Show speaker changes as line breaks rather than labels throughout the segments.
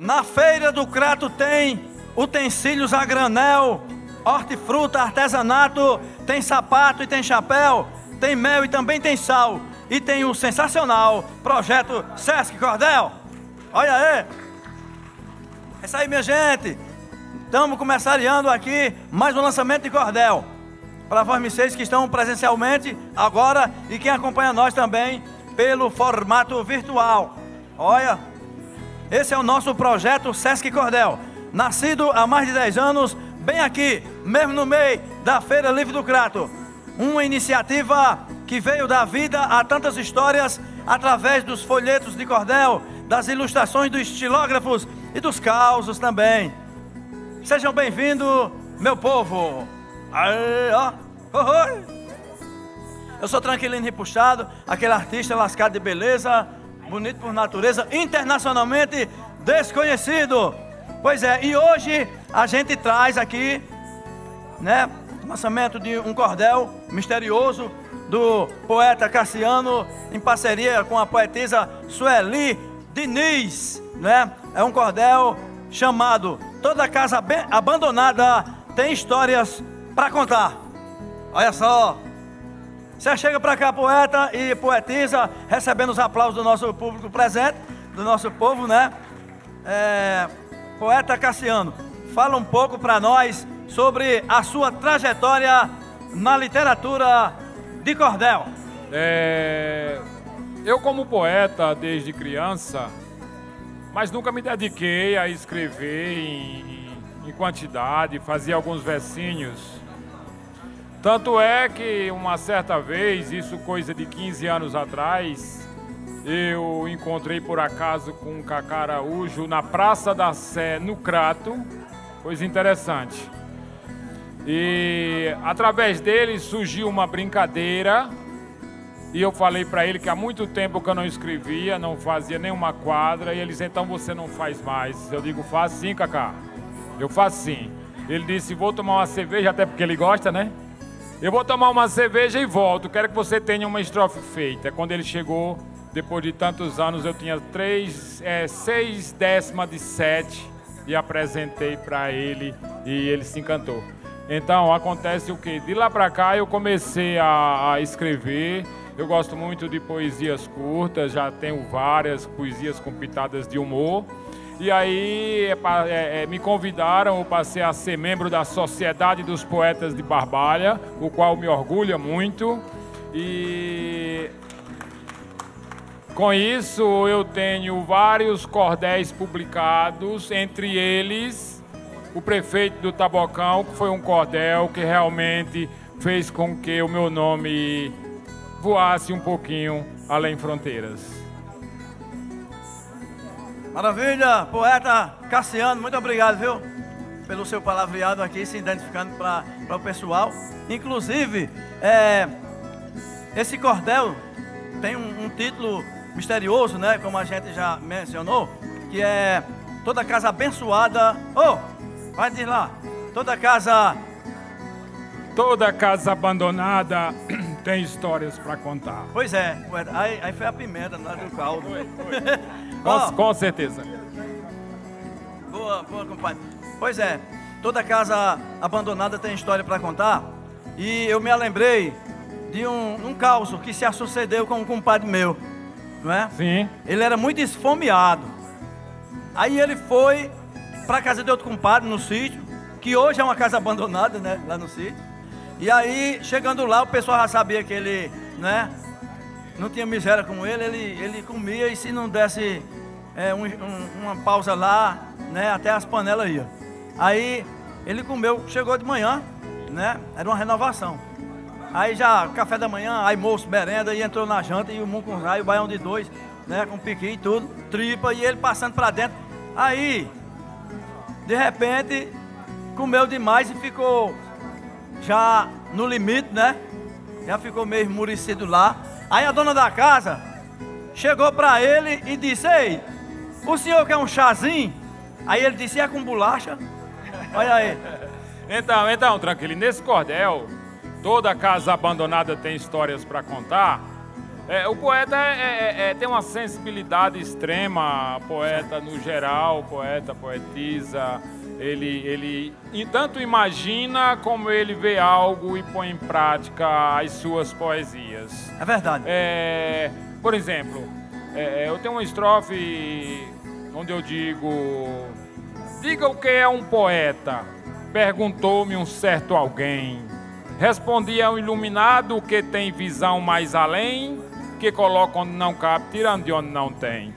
Na feira do Crato tem utensílios a granel, hortifruta, artesanato, tem sapato e tem chapéu, tem mel e também tem sal. E tem o sensacional projeto Sesc Cordel. Olha aí. É isso aí, minha gente. Estamos começando aqui mais um lançamento de cordel. Para vocês que estão presencialmente agora e quem acompanha nós também pelo formato virtual. Olha, esse é o nosso projeto Sesc Cordel, nascido há mais de 10 anos, bem aqui, mesmo no meio da Feira Livre do Crato. Uma iniciativa que veio dar vida a tantas histórias através dos folhetos de cordel, das ilustrações dos estilógrafos e dos causos também. Sejam bem-vindos, meu povo. Aê, ó. Eu sou tranquilinho e puxado, aquele artista lascado de beleza, bonito por natureza, internacionalmente desconhecido. Pois é, e hoje a gente traz aqui, né, lançamento de um cordel misterioso do poeta Cassiano em parceria com a poetisa Sueli Diniz, né? É um cordel chamado Toda Casa Abandonada tem histórias para contar. Olha só. Você chega para cá, poeta e poetisa, recebendo os aplausos do nosso público presente, do nosso povo, né? É, poeta Cassiano, fala um pouco para nós sobre a sua trajetória na literatura de cordel.
É, eu, como poeta desde criança, mas nunca me dediquei a escrever em, em quantidade, fazia alguns versinhos. Tanto é que uma certa vez, isso coisa de 15 anos atrás, eu encontrei por acaso com um Cacá Araújo na Praça da Sé, no Crato, coisa interessante. E através dele surgiu uma brincadeira e eu falei para ele que há muito tempo que eu não escrevia, não fazia nenhuma quadra, e ele disse, então você não faz mais. Eu digo, faz sim, Cacá. Eu faço sim. Ele disse, vou tomar uma cerveja, até porque ele gosta, né? Eu vou tomar uma cerveja e volto. Quero que você tenha uma estrofe feita. Quando ele chegou, depois de tantos anos, eu tinha três, é, seis décimas de sete e apresentei para ele e ele se encantou. Então acontece o que? De lá para cá eu comecei a, a, escrever. Eu gosto muito de poesias curtas, já tenho várias poesias com pitadas de humor. E aí é, é, é, me convidaram, eu passei a ser membro da Sociedade dos Poetas de Barbalha, o qual me orgulha muito. E com isso eu tenho vários cordéis publicados, entre eles o prefeito do Tabocão, que foi um cordel que realmente fez com que o meu nome voasse um pouquinho além fronteiras.
Maravilha, poeta Cassiano, muito obrigado, viu? Pelo seu palavreado aqui, se identificando para o pessoal. Inclusive, é, esse cordel tem um, um, título misterioso, né? Como a gente já mencionou, que é Toda Casa Abençoada. Oh, vai dizer lá. Toda casa.
Toda casa abandonada tem histórias para contar.
Pois é, aí, aí foi a pimenta, não é do caldo. Foi, foi.
Com, com certeza.
Boa, boa, compadre. Pois é, toda casa abandonada tem história para contar. E eu me lembrei de um, um caos que se sucedeu com um compadre meu, não é?
Sim.
Ele era muito esfomeado. Aí ele foi para casa de outro compadre no sítio, que hoje é uma casa abandonada, né? Lá no sítio. E aí, chegando lá, o pessoal já sabia que ele, né? Não tinha miséria como ele, ele, ele comia e se não desse é, um, um, uma pausa lá, né, até as panelas iam. Aí ele comeu, chegou de manhã, né, era uma renovação. Aí já café da manhã, aí moço, merenda, e entrou na janta e o mucunzai, o baião de dois, né, com piqui e tudo, tripa, e ele passando para dentro. Aí, de repente, comeu demais e ficou já no limite, né? Já ficou meio esmurecido lá. Aí a dona da casa chegou para ele e disse: Ei, o senhor quer um chazinho? Aí ele disse: É com bolacha? Olha aí.
Então, então, tranquilo. Nesse cordel, toda casa abandonada tem histórias para contar. É, o poeta é, é, é, tem uma sensibilidade extrema, poeta no geral, poeta, poetisa. Ele, ele tanto imagina como ele vê algo e põe em prática as suas poesias.
É verdade.
É, por exemplo, é, eu tenho uma estrofe onde eu digo: Diga o que é um poeta, perguntou-me um certo alguém. Respondi ao iluminado que tem visão mais além que coloca onde não cabe, tirando de onde não tem.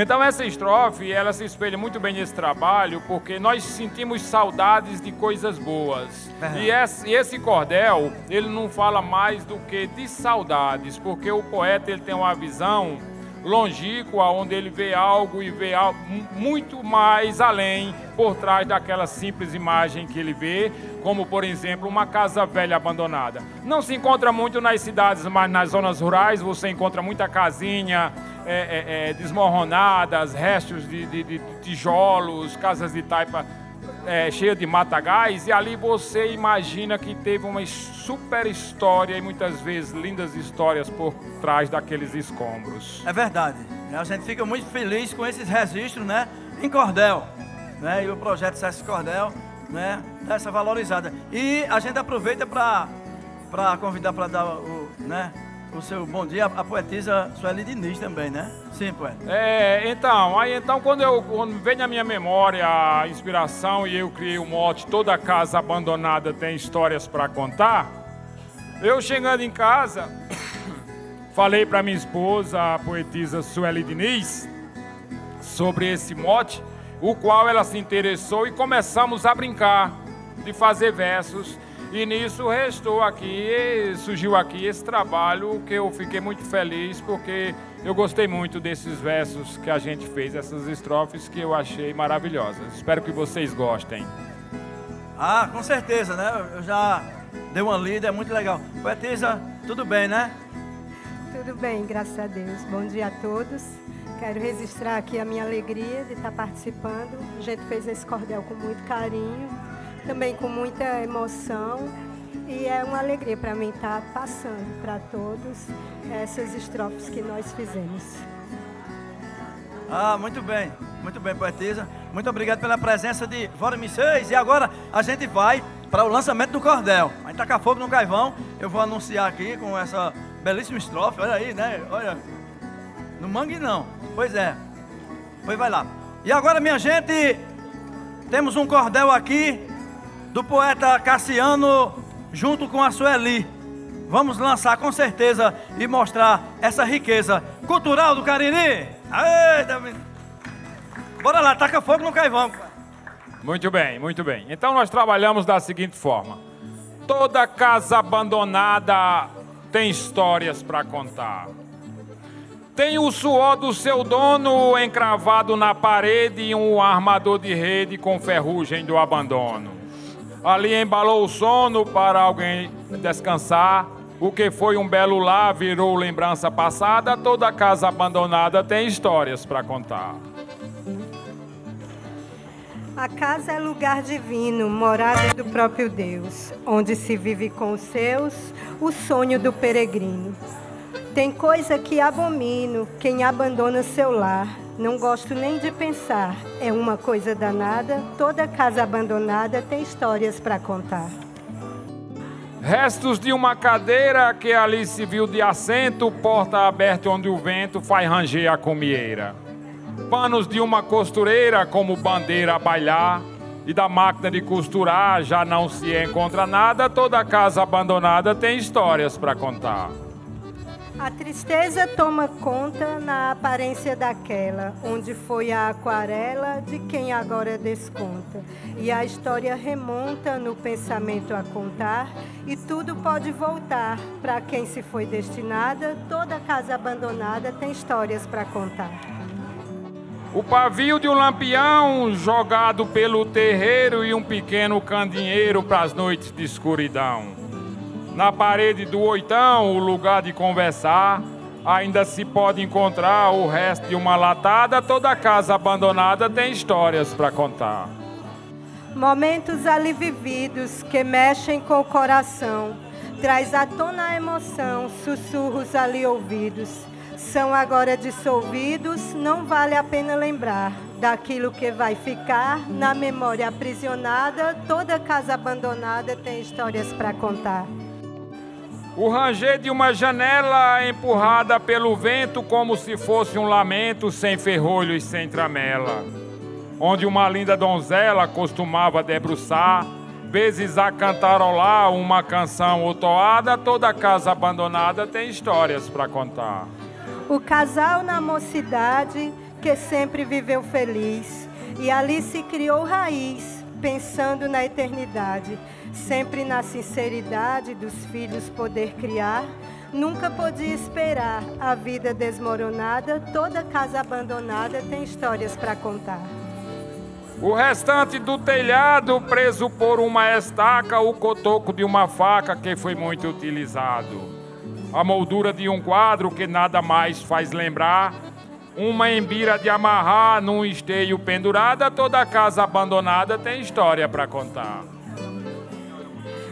Então essa estrofe, ela se espelha muito bem nesse trabalho, porque nós sentimos saudades de coisas boas. Uhum. E, esse, esse cordel, ele não fala mais do que de saudades, porque o poeta ele tem uma visão longínqua, onde ele vê algo e vê algo muito mais além por trás daquela simples imagem que ele vê, como por exemplo uma casa velha abandonada. Não se encontra muito nas cidades, mas nas zonas rurais você encontra muita casinha é, é, é, desmoronadas, restos de, de, de, tijolos, casas de taipa é, cheia de matagais, e ali você imagina que teve uma super história e muitas vezes lindas histórias por trás daqueles escombros.
É verdade. A gente fica muito feliz com esses registros, né? Em Cordel, né? E o projeto Sesc Cordel, né? Dessa valorizada. E a gente aproveita para convidar para dar o, né? O seu bom dia, a poetisa Sueli Diniz também, né? Sim, poeta.
É, então, aí então quando eu quando vem na minha memória a inspiração e eu criei o mote Toda casa abandonada tem histórias para contar, eu chegando em casa, falei para minha esposa, a poetisa Sueli Diniz, sobre esse mote, o qual ela se interessou e começamos a brincar de fazer versos e nisso restou aqui, surgiu aqui esse trabalho que eu fiquei muito feliz porque eu gostei muito desses versos que a gente fez, essas estrofes que eu achei maravilhosas. Espero que vocês gostem.
Ah, com certeza, né? Eu já dei uma lida, é muito legal. Poetisa, tudo bem, né?
Tudo bem, graças a Deus. Bom dia a todos. Quero registrar aqui a minha alegria de estar participando. A gente fez esse cordel com muito carinho também com muita emoção. E é uma alegria para mim estar tá passando para todos essas estrofes que nós fizemos.
Ah, muito bem, muito bem, poetisa. Muito obrigado pela presença de Vora 6. E agora a gente vai para o lançamento do cordel. A gente taca fogo no caivão. Eu vou anunciar aqui com essa belíssima estrofe. Olha aí, né? Olha. No mangue não. Pois é. Pois vai lá. E agora, minha gente, temos um cordel aqui do poeta Cassiano junto com a Sueli. Vamos lançar com certeza e mostrar essa riqueza cultural do Cariri. Aê, Bora lá, taca fogo no caivão.
Muito bem, muito bem. Então nós trabalhamos da seguinte forma: toda casa abandonada tem histórias para contar. Tem o suor do seu dono encravado na parede e um armador de rede com ferrugem do abandono. Ali embalou o sono para alguém descansar. O que foi um belo lar virou lembrança passada. Toda casa abandonada tem histórias para contar.
A casa é lugar divino, morada do próprio Deus, onde se vive com os seus o sonho do peregrino. Tem coisa que abomino quem abandona seu lar não gosto nem de pensar. É uma coisa danada. Toda casa abandonada tem histórias para contar.
Restos de uma cadeira que ali se viu de assento, porta aberta onde o vento faz ranger a comieira. Panos de uma costureira como bandeira a bailar, e da máquina de costurar já não se encontra nada, toda casa abandonada tem histórias para contar.
A tristeza toma conta na aparência daquela, onde foi a aquarela de quem agora desconta. E a história remonta no pensamento a contar, e tudo pode voltar para quem se foi destinada. Toda casa abandonada tem histórias para contar.
O pavio de um lampião jogado pelo terreiro e um pequeno candinheiro para as noites de escuridão. Na parede do oitão, o lugar de conversar, ainda se pode encontrar o resto de uma latada. Toda casa abandonada tem histórias para contar.
Momentos ali vividos que mexem com o coração. traz à tona a emoção, sussurros ali ouvidos. São agora dissolvidos, não vale a pena lembrar daquilo que vai ficar na memória aprisionada. Toda casa abandonada tem histórias para contar.
O ranger de uma janela empurrada pelo vento como se fosse um lamento sem ferrolho e sem tramela. Onde uma linda donzela costumava debruçar, vezes a cantarolar uma canção ou toada, toda casa abandonada tem histórias para contar.
O casal na mocidade que sempre viveu feliz e ali se criou raiz, pensando na eternidade sempre na sinceridade dos filhos poder criar, nunca podia esperar a vida desmoronada, toda casa abandonada tem histórias para contar.
O restante do telhado preso por uma estaca, o cotoco de uma faca que foi muito utilizado. A moldura de um quadro que nada mais faz lembrar, uma embira de amarrar num esteio pendurada, toda casa abandonada tem história para contar.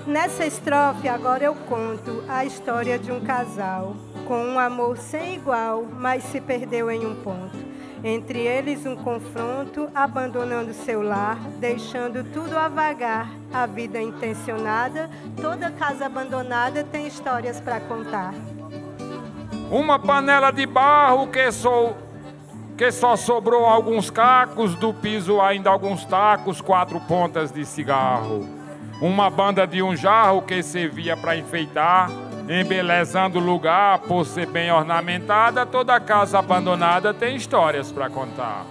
Nessa estrofe, agora eu conto a história de um casal com um amor sem igual, mas se perdeu em um ponto. Entre eles, um confronto, abandonando seu lar, deixando tudo a vagar. A vida intencionada, toda casa abandonada tem histórias para contar.
Uma panela de barro que sou que só sobrou alguns cacos, do piso ainda alguns tacos, quatro pontas de cigarro uma banda de um jarro que servia para enfeitar, embelezando o lugar por ser bem ornamentada, toda casa abandonada tem histórias para contar.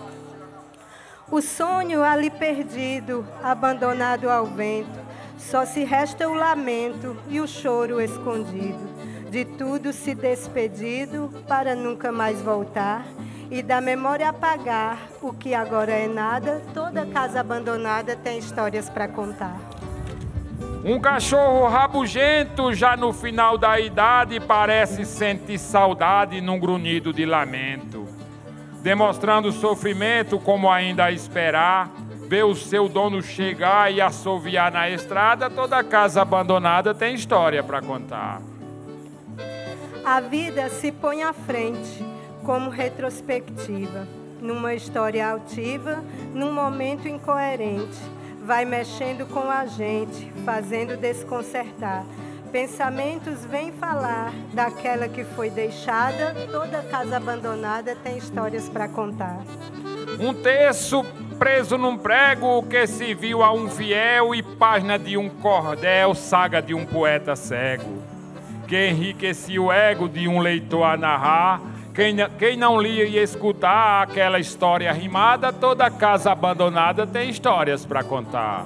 O sonho ali perdido, abandonado ao vento, só se resta o lamento e o choro escondido. De tudo se despedido para nunca mais voltar e da memória apagar o que agora é nada. Toda casa abandonada tem histórias para contar.
Um cachorro rabugento, já no final da idade, parece sentir saudade num grunhido de lamento. Demonstrando sofrimento, como ainda a esperar, ver o seu dono chegar e assoviar na estrada, toda casa abandonada tem história para contar.
A vida se põe à frente como retrospectiva, numa história altiva, num momento incoerente vai mexendo com a gente, fazendo desconcertar. Pensamentos vêm falar daquela que foi deixada, toda casa abandonada tem histórias para contar.
Um terço preso num prego que se viu a um fiel e página de um cordel, saga de um poeta cego, que enriquecia o ego de um leitor a narrar quem, quem não lia e escutar aquela história rimada, toda casa abandonada tem histórias para contar.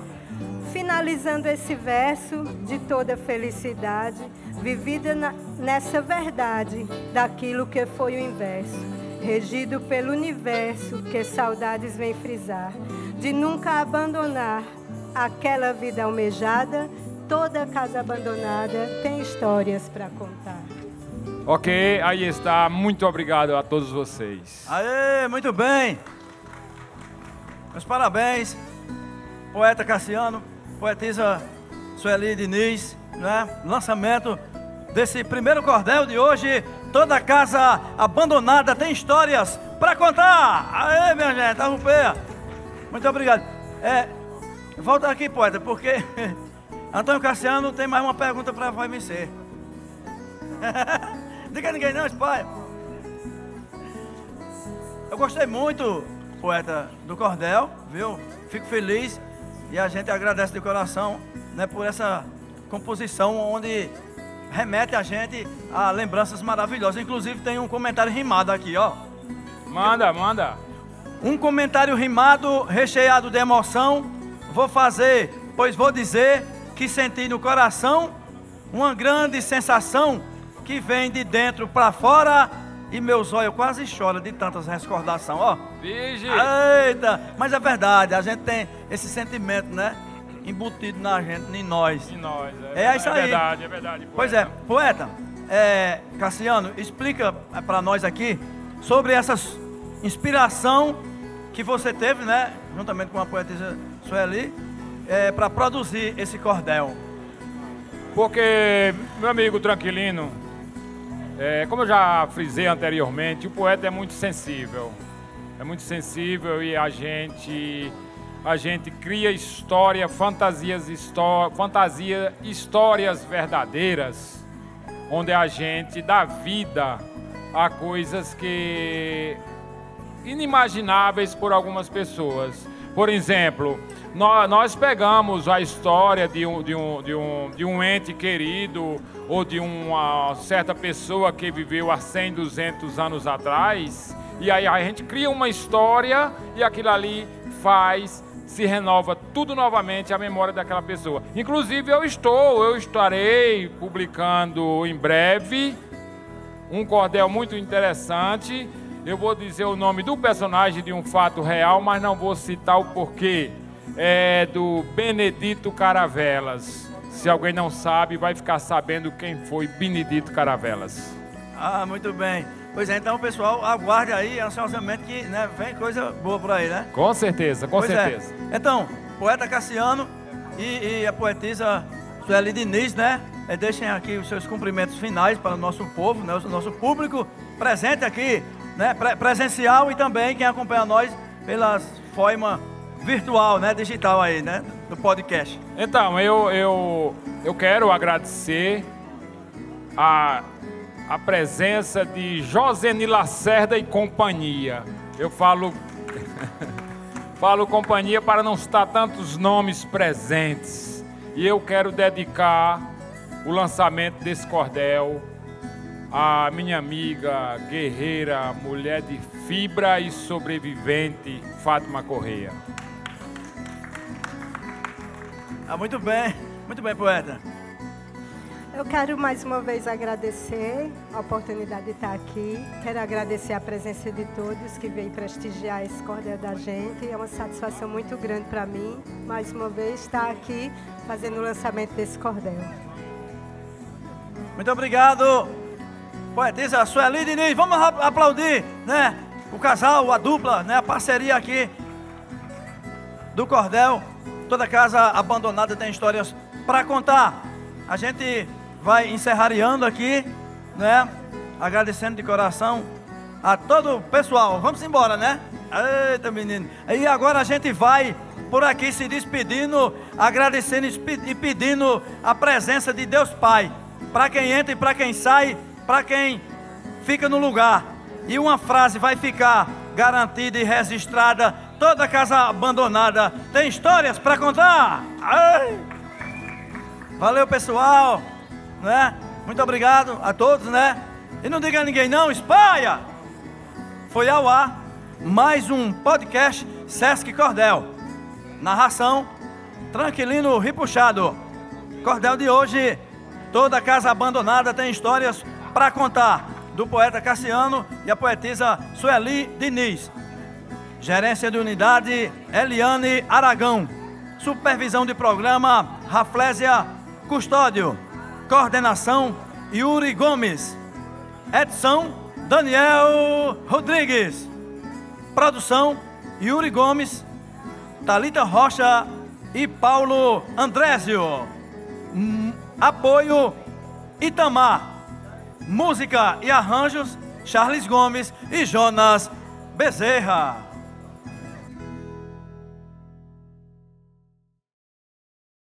Finalizando esse verso de toda felicidade, vivida na, nessa verdade daquilo que foi o inverso, regido pelo universo que saudades vem frisar, de nunca abandonar aquela vida almejada, toda casa abandonada tem histórias para contar.
Ok, aí está. Muito obrigado a todos vocês.
Aê, muito bem. Meus parabéns, poeta Cassiano, poetisa Sueli Diniz, né? Lançamento desse primeiro cordel de hoje. Toda casa abandonada tem histórias para contar. Aê, minha gente, arrupeia. Muito obrigado. É, volta aqui, poeta, porque Antônio Cassiano tem mais uma pergunta para você. Diga a ninguém não, pai. Eu gostei muito, poeta, do cordel, viu? Fico feliz e a gente agradece de coração né, por essa composição onde remete a gente a lembranças maravilhosas. Inclusive tem um comentário rimado aqui, ó.
Manda, manda.
Um comentário rimado, recheado de emoção. Vou fazer, pois vou dizer que senti no coração uma grande sensação que vem de dentro para fora e meus olhos quase choram de tantas recordações, ó.
Vige!
Eita! Mas é verdade, a gente tem esse sentimento, né? Embutido na gente, em nós.
Em nós,
é, é isso aí.
É verdade, é verdade. Poeta.
Pois é, poeta, é, Cassiano, explica é, para nós aqui sobre essa inspiração que você teve, né? Juntamente com a poetisa Sueli, é, para produzir esse cordel.
Porque, meu amigo Tranquilino, é, como eu já frisei anteriormente, o poeta é muito sensível. É muito sensível e a gente a gente cria história, fantasias, histó fantasia, histórias verdadeiras, onde a gente dá vida a coisas que inimagináveis por algumas pessoas. Por exemplo, nós, pegamos a história de um, de, um, de, um, de um ente querido ou de uma certa pessoa que viveu há 100, 200 anos atrás, e aí a gente cria uma história e aquilo ali faz se renova tudo novamente a memória daquela pessoa. Inclusive eu estou, eu estarei publicando em breve um cordel muito interessante. Eu vou dizer o nome do personagem de um fato real, mas não vou citar o porquê. É do Benedito Caravelas. Se alguém não sabe, vai ficar sabendo quem foi Benedito Caravelas.
Ah, muito bem. Pois é, então, pessoal, aguarde aí ansiosamente que né, vem coisa boa por aí, né?
Com certeza, com pois é. certeza.
É. Então, poeta Cassiano e, e a poetisa Sueli Diniz, né? É, deixem aqui os seus cumprimentos finais para o nosso povo, né, o nosso público presente aqui, né, pre presencial e também quem acompanha nós pelas forma virtual, né, digital aí, né, do podcast.
Então, eu, eu, eu quero agradecer a a presença de Joseni Lacerda e companhia. Eu falo falo companhia para não estar tantos nomes presentes. E eu quero dedicar o lançamento desse cordel à minha amiga, guerreira, mulher de fibra e sobrevivente, Fátima Correia.
Ah, muito bem, muito bem, poeta.
Eu quero mais uma vez agradecer a oportunidade de estar aqui. Quero agradecer a presença de todos que veio prestigiar esse cordel da gente. É uma satisfação muito grande para mim, mais uma vez, estar aqui fazendo o lançamento desse cordel.
Muito obrigado, poetisa Sueli Diniz. Vamos aplaudir, né? O casal, a dupla, né? A parceria aqui do cordel. Toda casa abandonada tem histórias para contar. A gente vai encerrariando aqui, né? Agradecendo de coração a todo o pessoal. Vamos embora, né? Eita, menino. E agora a gente vai por aqui se despedindo, agradecendo e pedindo a presença de Deus Pai. Para quem entra e para quem sai, para quem fica no lugar. E uma frase vai ficar garantida e registrada. Toda casa abandonada tem histórias para contar. Ai. Valeu, pessoal né? Muito obrigado a todos, né? E não diga a ninguém não, espalha! Foi ao ar mais um podcast Sesc Cordel. Narração Tranquilino Ripuxado. Cordel de hoje, toda casa abandonada tem histórias para contar. Do poeta Cassiano e a poetisa Sueli Diniz. Gerência de unidade Eliane Aragão. Supervisão de programa Raflésia Custódio. Coordenação Yuri Gomes. Edição Daniel Rodrigues. Produção Yuri Gomes, Talita Rocha e Paulo Andrésio. Hum, apoio Itamar. Música e arranjos Charles Gomes e Jonas Bezerra.